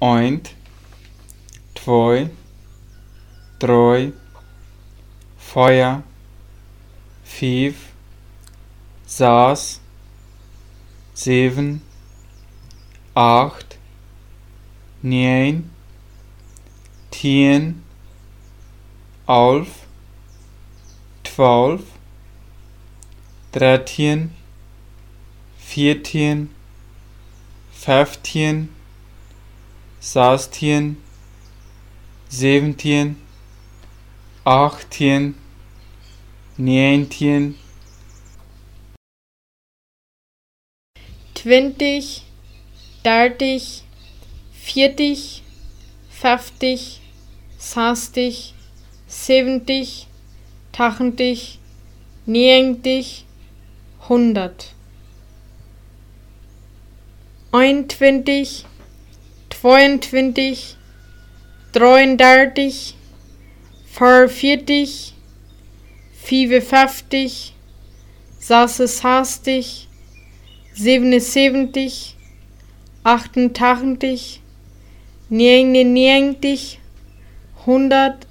eint, twee, drei, vier, fünf, sechs, sieben, acht, neun, tien, elf, twaalf, dertien, veertien, vijftien, zestien, zeventien, achttien, negentien, twintig, dertig, viertig, vijftig, zestig, zeventig, tachtig, negentig, honderd. Eintwintig, tweeëntwintig, drieëndertig, viervierzig, vijfenvijftig, zesenzestig, zevenenzeventig, achtentachtig, negenennegentig, honderd